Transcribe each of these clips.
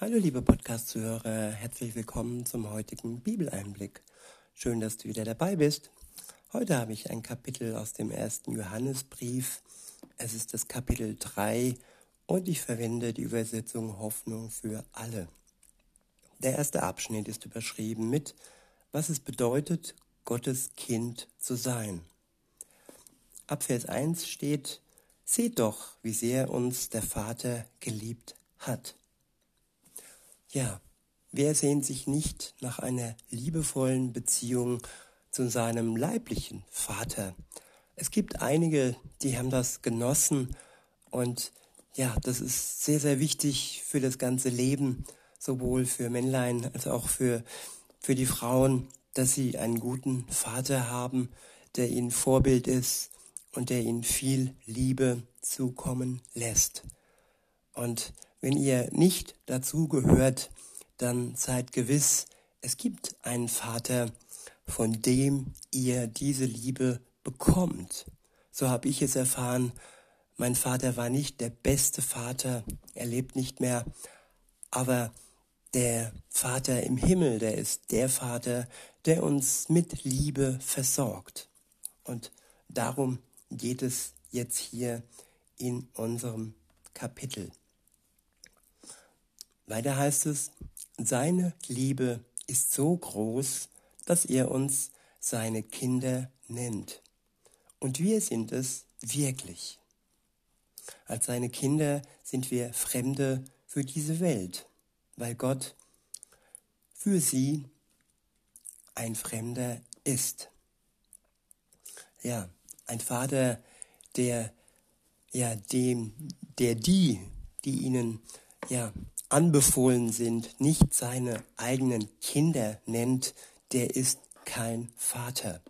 Hallo liebe Podcast-Zuhörer, herzlich willkommen zum heutigen Bibeleinblick. Schön, dass du wieder dabei bist. Heute habe ich ein Kapitel aus dem ersten Johannesbrief. Es ist das Kapitel 3 und ich verwende die Übersetzung Hoffnung für alle. Der erste Abschnitt ist überschrieben mit, was es bedeutet, Gottes Kind zu sein. Ab Vers 1 steht, Seht doch, wie sehr uns der Vater geliebt hat. Ja, wer sehnt sich nicht nach einer liebevollen Beziehung zu seinem leiblichen Vater? Es gibt einige, die haben das genossen und ja, das ist sehr, sehr wichtig für das ganze Leben, sowohl für Männlein als auch für, für die Frauen, dass sie einen guten Vater haben, der ihnen Vorbild ist und der ihnen viel Liebe zukommen lässt. Und wenn ihr nicht dazu gehört, dann seid gewiss, es gibt einen Vater, von dem ihr diese Liebe bekommt. So habe ich es erfahren. Mein Vater war nicht der beste Vater, er lebt nicht mehr, aber der Vater im Himmel, der ist der Vater, der uns mit Liebe versorgt. Und darum geht es jetzt hier in unserem Kapitel. Weiter heißt es, seine Liebe ist so groß, dass er uns seine Kinder nennt. Und wir sind es wirklich. Als seine Kinder sind wir Fremde für diese Welt, weil Gott für sie ein Fremder ist. Ja, ein Vater, der ja dem, der die, die ihnen ja anbefohlen sind, nicht seine eigenen Kinder nennt, der ist kein Vater.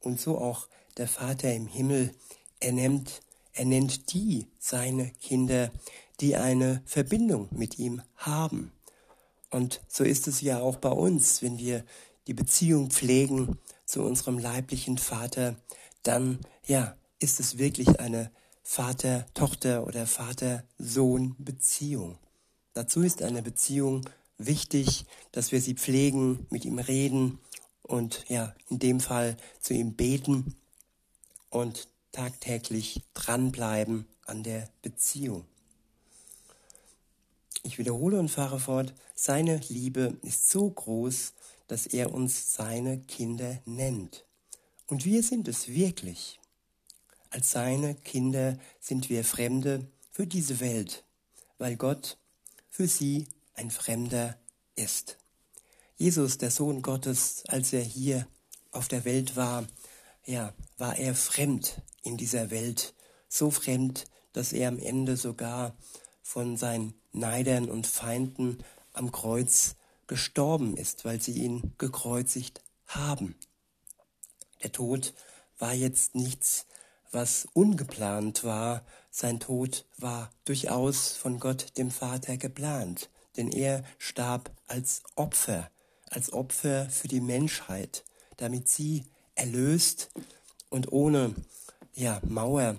Und so auch der Vater im Himmel, er nennt, er nennt die seine Kinder, die eine Verbindung mit ihm haben. Und so ist es ja auch bei uns, wenn wir die Beziehung pflegen zu unserem leiblichen Vater, dann ja, ist es wirklich eine Vater-Tochter oder Vater-Sohn-Beziehung. Dazu ist eine Beziehung wichtig, dass wir sie pflegen, mit ihm reden und ja, in dem Fall zu ihm beten und tagtäglich dranbleiben an der Beziehung. Ich wiederhole und fahre fort, seine Liebe ist so groß, dass er uns seine Kinder nennt. Und wir sind es wirklich. Als seine Kinder sind wir Fremde für diese Welt, weil Gott für sie ein Fremder ist. Jesus, der Sohn Gottes, als er hier auf der Welt war, ja, war er fremd in dieser Welt, so fremd, dass er am Ende sogar von seinen Neidern und Feinden am Kreuz gestorben ist, weil sie ihn gekreuzigt haben. Der Tod war jetzt nichts, was ungeplant war, sein Tod war durchaus von Gott dem Vater geplant, denn er starb als Opfer, als Opfer für die Menschheit, damit sie erlöst und ohne ja, Mauer,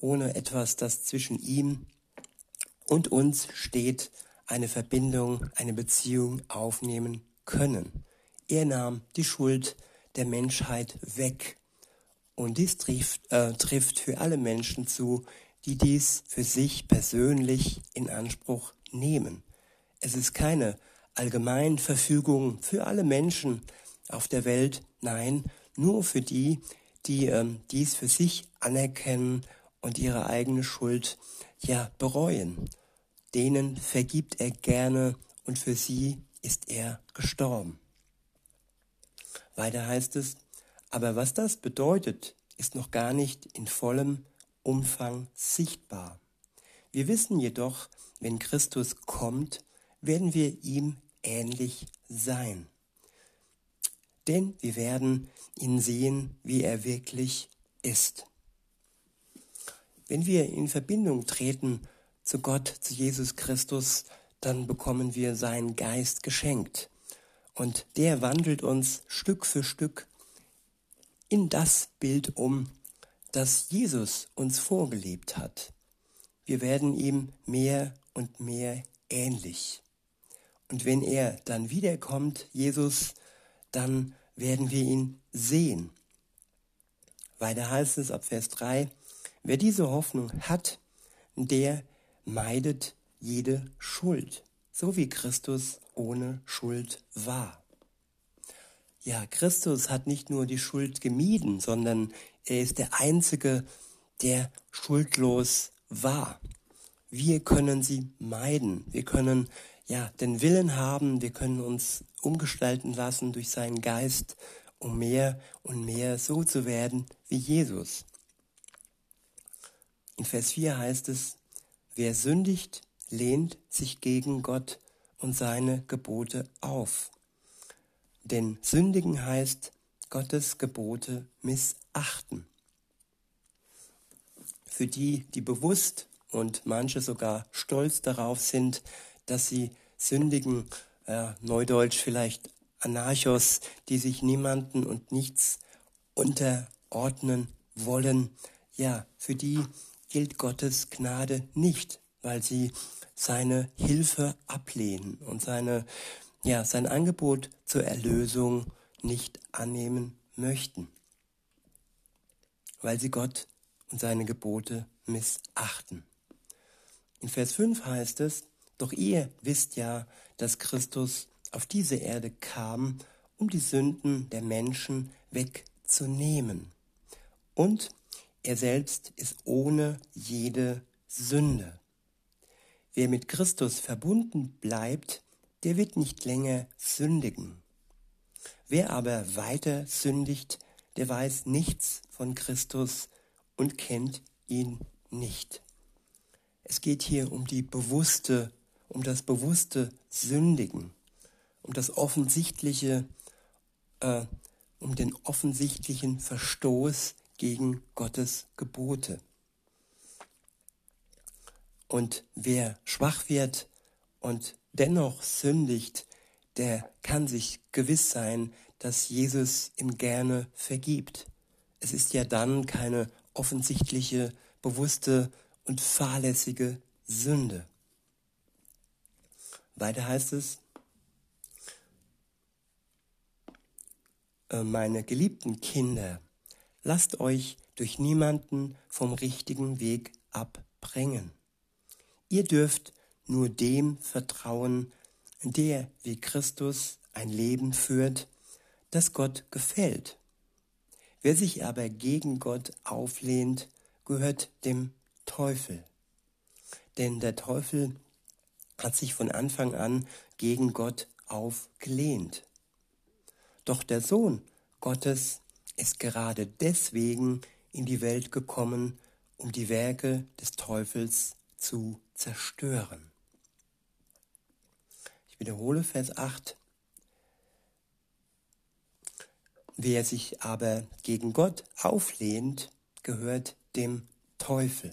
ohne etwas, das zwischen ihm und uns steht, eine Verbindung, eine Beziehung aufnehmen können. Er nahm die Schuld der Menschheit weg. Und dies trifft, äh, trifft für alle Menschen zu, die dies für sich persönlich in Anspruch nehmen. Es ist keine Allgemeinverfügung für alle Menschen auf der Welt, nein, nur für die, die ähm, dies für sich anerkennen und ihre eigene Schuld ja bereuen. Denen vergibt er gerne und für sie ist er gestorben. Weiter heißt es, aber was das bedeutet, ist noch gar nicht in vollem Umfang sichtbar. Wir wissen jedoch, wenn Christus kommt, werden wir ihm ähnlich sein. Denn wir werden ihn sehen, wie er wirklich ist. Wenn wir in Verbindung treten zu Gott, zu Jesus Christus, dann bekommen wir seinen Geist geschenkt. Und der wandelt uns Stück für Stück in das Bild um, das Jesus uns vorgelebt hat. Wir werden ihm mehr und mehr ähnlich. Und wenn er dann wiederkommt, Jesus, dann werden wir ihn sehen. Weiter heißt es ab Vers 3, wer diese Hoffnung hat, der meidet jede Schuld, so wie Christus ohne Schuld war. Ja, Christus hat nicht nur die Schuld gemieden, sondern er ist der Einzige, der schuldlos war. Wir können sie meiden. Wir können ja den Willen haben. Wir können uns umgestalten lassen durch seinen Geist, um mehr und mehr so zu werden wie Jesus. In Vers 4 heißt es, wer sündigt, lehnt sich gegen Gott und seine Gebote auf. Denn sündigen heißt Gottes Gebote missachten. Für die, die bewusst und manche sogar stolz darauf sind, dass sie sündigen, äh, neudeutsch vielleicht Anarchos, die sich niemanden und nichts unterordnen wollen, ja, für die gilt Gottes Gnade nicht, weil sie seine Hilfe ablehnen und seine, ja, sein Angebot zur Erlösung nicht annehmen möchten, weil sie Gott und seine Gebote missachten. In Vers 5 heißt es, doch ihr wisst ja, dass Christus auf diese Erde kam, um die Sünden der Menschen wegzunehmen. Und er selbst ist ohne jede Sünde. Wer mit Christus verbunden bleibt, der wird nicht länger sündigen. Wer aber weiter sündigt, der weiß nichts von Christus und kennt ihn nicht. Es geht hier um die bewusste, um das bewusste Sündigen, um das offensichtliche, äh, um den offensichtlichen Verstoß gegen Gottes Gebote. Und wer schwach wird und dennoch sündigt, der kann sich gewiss sein, dass Jesus ihm gerne vergibt. Es ist ja dann keine offensichtliche, bewusste und fahrlässige Sünde. Weiter heißt es, äh, meine geliebten Kinder, lasst euch durch niemanden vom richtigen Weg abbringen. Ihr dürft nur dem vertrauen, der wie Christus ein Leben führt, das Gott gefällt. Wer sich aber gegen Gott auflehnt, gehört dem Teufel. Denn der Teufel hat sich von Anfang an gegen Gott aufgelehnt. Doch der Sohn Gottes ist gerade deswegen in die Welt gekommen, um die Werke des Teufels zu zerstören. Ich wiederhole Vers 8. Wer sich aber gegen Gott auflehnt, gehört dem Teufel.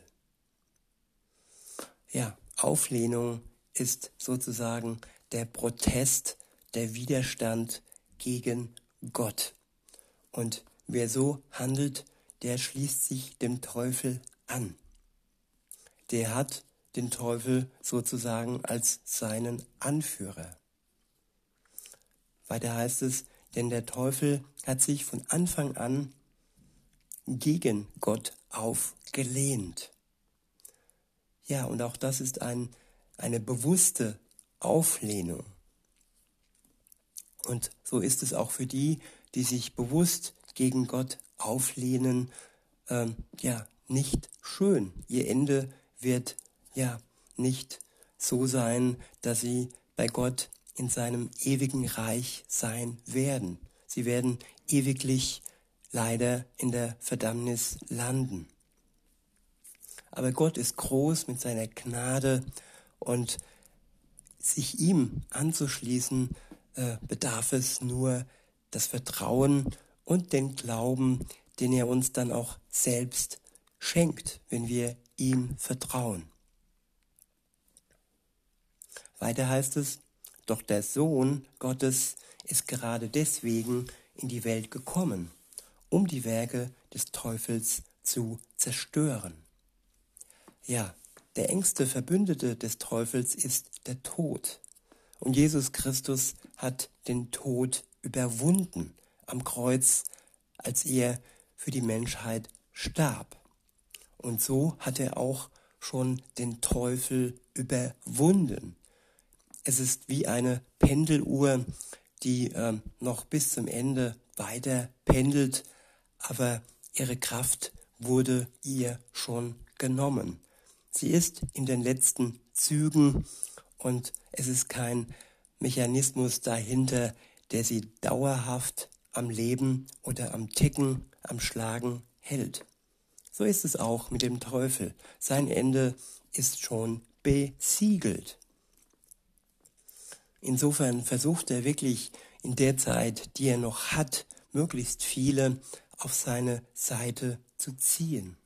Ja, Auflehnung ist sozusagen der Protest, der Widerstand gegen Gott. Und wer so handelt, der schließt sich dem Teufel an. Der hat den Teufel sozusagen als seinen Anführer. Weiter heißt es, denn der Teufel hat sich von Anfang an gegen Gott aufgelehnt. Ja, und auch das ist ein, eine bewusste Auflehnung. Und so ist es auch für die, die sich bewusst gegen Gott auflehnen, ähm, ja, nicht schön. Ihr Ende wird ja nicht so sein, dass sie bei Gott in seinem ewigen Reich sein werden. Sie werden ewiglich leider in der Verdammnis landen. Aber Gott ist groß mit seiner Gnade und sich ihm anzuschließen, äh, bedarf es nur das Vertrauen und den Glauben, den er uns dann auch selbst schenkt, wenn wir ihm vertrauen. Weiter heißt es, doch der Sohn Gottes ist gerade deswegen in die Welt gekommen, um die Werke des Teufels zu zerstören. Ja, der engste Verbündete des Teufels ist der Tod. Und Jesus Christus hat den Tod überwunden am Kreuz, als er für die Menschheit starb. Und so hat er auch schon den Teufel überwunden. Es ist wie eine Pendeluhr, die äh, noch bis zum Ende weiter pendelt, aber ihre Kraft wurde ihr schon genommen. Sie ist in den letzten Zügen und es ist kein Mechanismus dahinter, der sie dauerhaft am Leben oder am Ticken, am Schlagen hält. So ist es auch mit dem Teufel. Sein Ende ist schon besiegelt. Insofern versucht er wirklich in der Zeit, die er noch hat, möglichst viele auf seine Seite zu ziehen.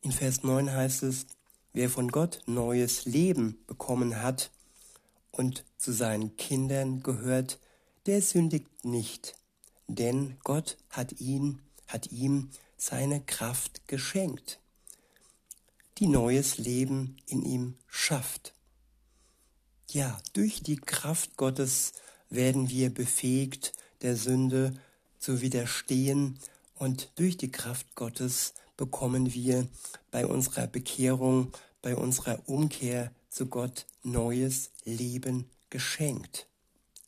In Vers 9 heißt es, wer von Gott neues Leben bekommen hat und zu seinen Kindern gehört, der sündigt nicht, denn Gott hat ihn, hat ihm seine Kraft geschenkt, die neues Leben in ihm schafft. Ja, durch die Kraft Gottes werden wir befähigt, der Sünde zu widerstehen und durch die Kraft Gottes bekommen wir bei unserer Bekehrung, bei unserer Umkehr zu Gott neues Leben geschenkt.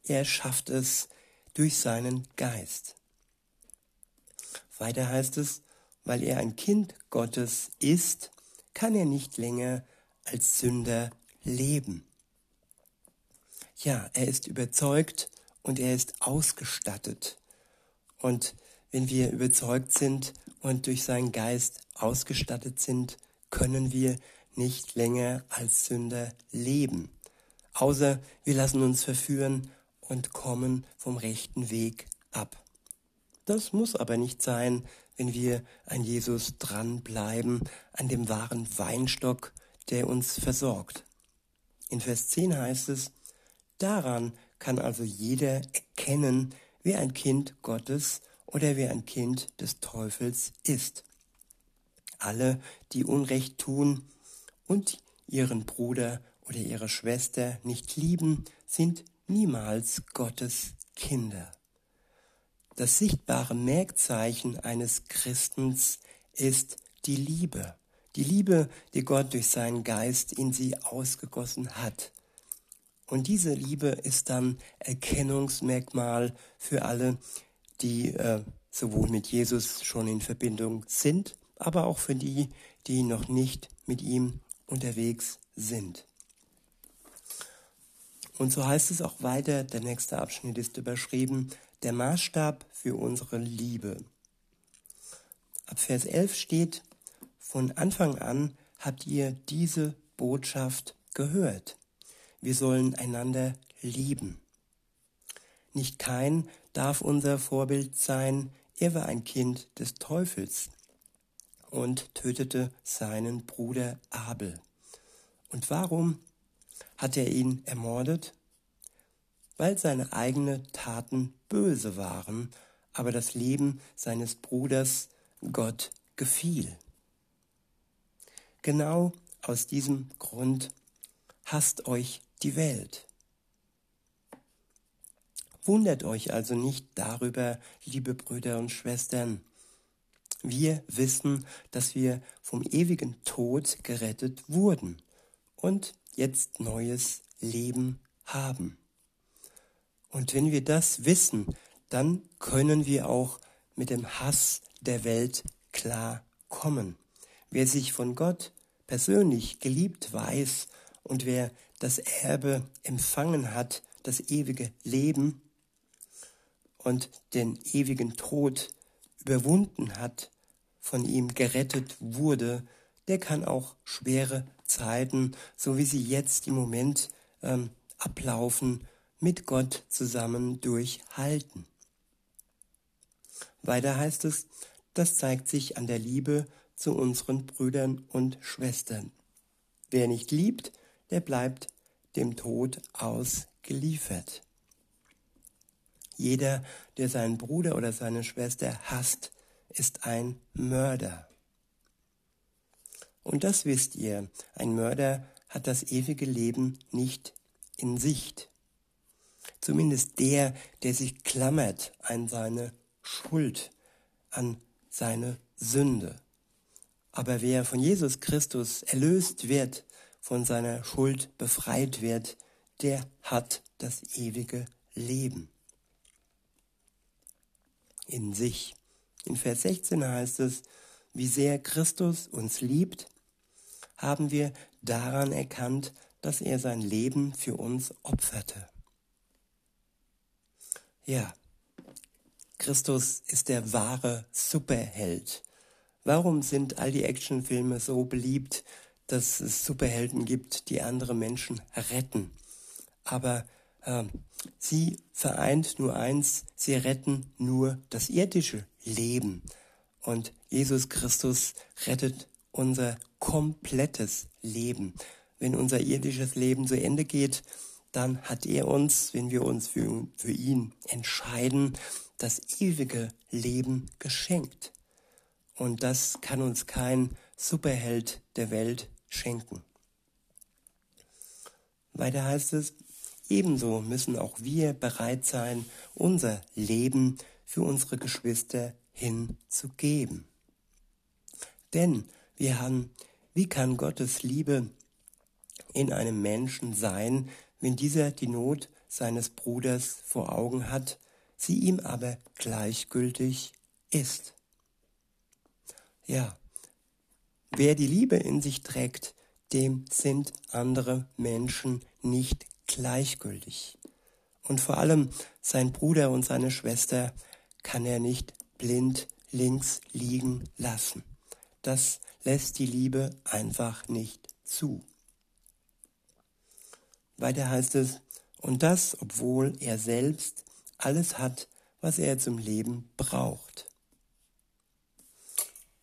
Er schafft es durch seinen Geist. Weiter heißt es, weil er ein Kind Gottes ist, kann er nicht länger als Sünder leben. Ja, er ist überzeugt und er ist ausgestattet. Und wenn wir überzeugt sind und durch seinen Geist ausgestattet sind, können wir nicht länger als Sünder leben. Außer wir lassen uns verführen und kommen vom rechten Weg ab. Das muss aber nicht sein, wenn wir an Jesus dranbleiben, an dem wahren Weinstock, der uns versorgt. In Vers 10 heißt es, daran kann also jeder erkennen, wer ein Kind Gottes oder wer ein Kind des Teufels ist. Alle, die Unrecht tun und ihren Bruder oder ihre Schwester nicht lieben, sind niemals Gottes Kinder. Das sichtbare Merkzeichen eines Christens ist die Liebe. Die Liebe, die Gott durch seinen Geist in sie ausgegossen hat. Und diese Liebe ist dann Erkennungsmerkmal für alle, die äh, sowohl mit Jesus schon in Verbindung sind, aber auch für die, die noch nicht mit ihm unterwegs sind. Und so heißt es auch weiter, der nächste Abschnitt ist überschrieben, der Maßstab für unsere Liebe. Ab Vers 11 steht, von Anfang an habt ihr diese Botschaft gehört. Wir sollen einander lieben. Nicht kein darf unser Vorbild sein. Er war ein Kind des Teufels und tötete seinen Bruder Abel. Und warum hat er ihn ermordet? Weil seine eigenen Taten böse waren, aber das Leben seines Bruders Gott gefiel. Genau aus diesem Grund hasst euch die Welt. Wundert euch also nicht darüber, liebe Brüder und Schwestern. Wir wissen, dass wir vom ewigen Tod gerettet wurden und jetzt neues Leben haben. Und wenn wir das wissen, dann können wir auch mit dem Hass der Welt klar kommen. Wer sich von Gott persönlich geliebt weiß und wer das Erbe empfangen hat, das ewige Leben, und den ewigen Tod überwunden hat, von ihm gerettet wurde, der kann auch schwere Zeiten, so wie sie jetzt im Moment ähm, ablaufen, mit Gott zusammen durchhalten. Weiter heißt es, das zeigt sich an der Liebe zu unseren Brüdern und Schwestern. Wer nicht liebt, der bleibt dem Tod ausgeliefert. Jeder, der seinen Bruder oder seine Schwester hasst, ist ein Mörder. Und das wisst ihr, ein Mörder hat das ewige Leben nicht in Sicht. Zumindest der, der sich klammert an seine Schuld, an seine Sünde. Aber wer von Jesus Christus erlöst wird, von seiner Schuld befreit wird, der hat das ewige Leben in sich. In Vers 16 heißt es, wie sehr Christus uns liebt, haben wir daran erkannt, dass er sein Leben für uns opferte. Ja, Christus ist der wahre Superheld. Warum sind all die Actionfilme so beliebt, dass es Superhelden gibt, die andere Menschen retten? Aber äh, sie vereint nur eins, sie retten nur das irdische Leben. Und Jesus Christus rettet unser komplettes Leben. Wenn unser irdisches Leben zu Ende geht, dann hat er uns, wenn wir uns für, für ihn entscheiden, das ewige Leben geschenkt. Und das kann uns kein Superheld der Welt schenken. Weiter heißt es, ebenso müssen auch wir bereit sein, unser Leben für unsere Geschwister hinzugeben. Denn wir haben, wie kann Gottes Liebe in einem Menschen sein, wenn dieser die Not seines Bruders vor Augen hat, sie ihm aber gleichgültig ist? Ja, wer die Liebe in sich trägt, dem sind andere Menschen nicht gleichgültig. Und vor allem sein Bruder und seine Schwester kann er nicht blind links liegen lassen. Das lässt die Liebe einfach nicht zu. Weiter heißt es, und das, obwohl er selbst alles hat, was er zum Leben braucht.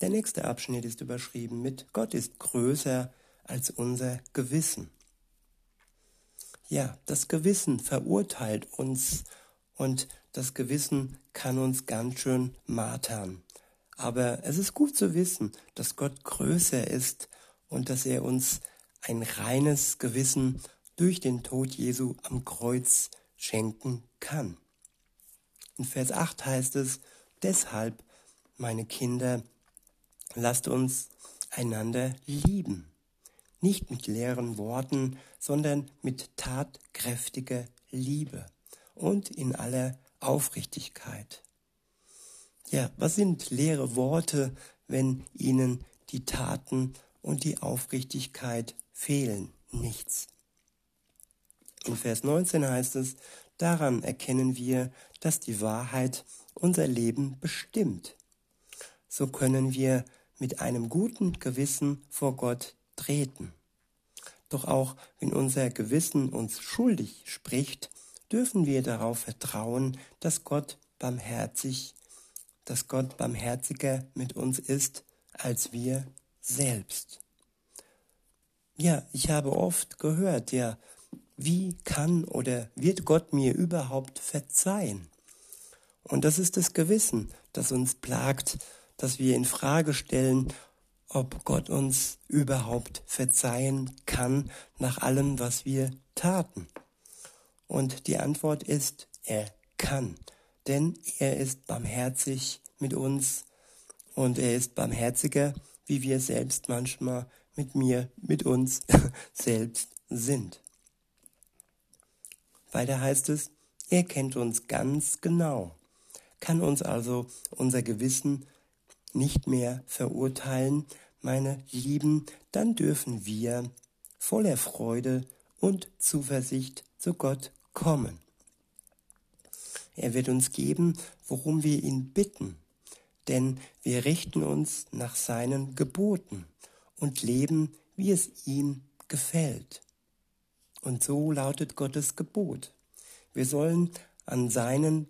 Der nächste Abschnitt ist überschrieben mit Gott ist größer als unser Gewissen. Ja, das Gewissen verurteilt uns und das Gewissen kann uns ganz schön martern. Aber es ist gut zu wissen, dass Gott größer ist und dass er uns ein reines Gewissen durch den Tod Jesu am Kreuz schenken kann. In Vers 8 heißt es, deshalb, meine Kinder, lasst uns einander lieben. Nicht mit leeren Worten, sondern mit tatkräftiger Liebe und in aller Aufrichtigkeit. Ja, was sind leere Worte, wenn ihnen die Taten und die Aufrichtigkeit fehlen? Nichts. In Vers 19 heißt es, daran erkennen wir, dass die Wahrheit unser Leben bestimmt. So können wir mit einem guten Gewissen vor Gott treten. Doch auch wenn unser Gewissen uns schuldig spricht, dürfen wir darauf vertrauen, dass Gott barmherzig, dass Gott barmherziger mit uns ist als wir selbst. Ja, ich habe oft gehört, ja, wie kann oder wird Gott mir überhaupt verzeihen? Und das ist das Gewissen, das uns plagt, dass wir in Frage stellen, ob Gott uns überhaupt verzeihen kann nach allem, was wir taten. Und die Antwort ist, er kann, denn er ist barmherzig mit uns und er ist barmherziger, wie wir selbst manchmal mit mir, mit uns selbst sind. Weiter heißt es, er kennt uns ganz genau, kann uns also unser Gewissen nicht mehr verurteilen, meine Lieben, dann dürfen wir voller Freude und Zuversicht zu Gott kommen. Er wird uns geben, worum wir ihn bitten, denn wir richten uns nach seinen Geboten und leben, wie es ihm gefällt. Und so lautet Gottes Gebot. Wir sollen an seinen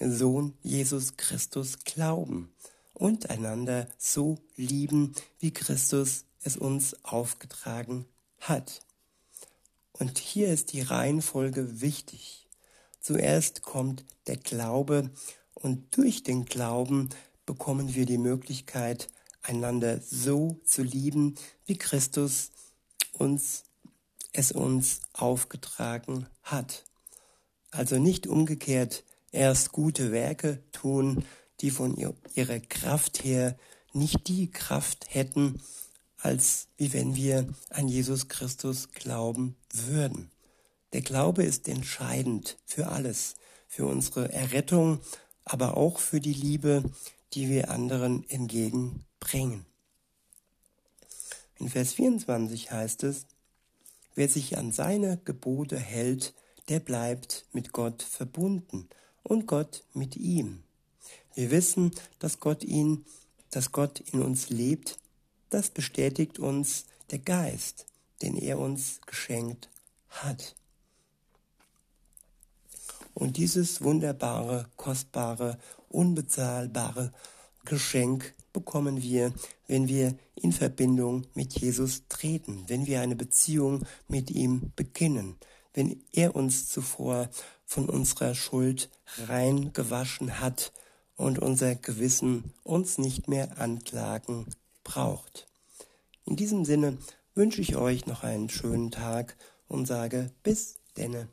Sohn Jesus Christus glauben und einander so lieben, wie Christus es uns aufgetragen hat. Und hier ist die Reihenfolge wichtig. Zuerst kommt der Glaube und durch den Glauben bekommen wir die Möglichkeit, einander so zu lieben, wie Christus uns es uns aufgetragen hat. Also nicht umgekehrt erst gute Werke tun, die von ihrer Kraft her nicht die Kraft hätten, als wie wenn wir an Jesus Christus glauben würden. Der Glaube ist entscheidend für alles, für unsere Errettung, aber auch für die Liebe, die wir anderen entgegenbringen. In Vers 24 heißt es, wer sich an seine Gebote hält, der bleibt mit Gott verbunden und Gott mit ihm. Wir wissen, dass Gott ihn, dass Gott in uns lebt. Das bestätigt uns der Geist, den er uns geschenkt hat. Und dieses wunderbare, kostbare, unbezahlbare Geschenk bekommen wir, wenn wir in Verbindung mit Jesus treten, wenn wir eine Beziehung mit ihm beginnen, wenn er uns zuvor von unserer Schuld rein gewaschen hat und unser Gewissen uns nicht mehr anklagen braucht. In diesem Sinne wünsche ich euch noch einen schönen Tag und sage bis denne.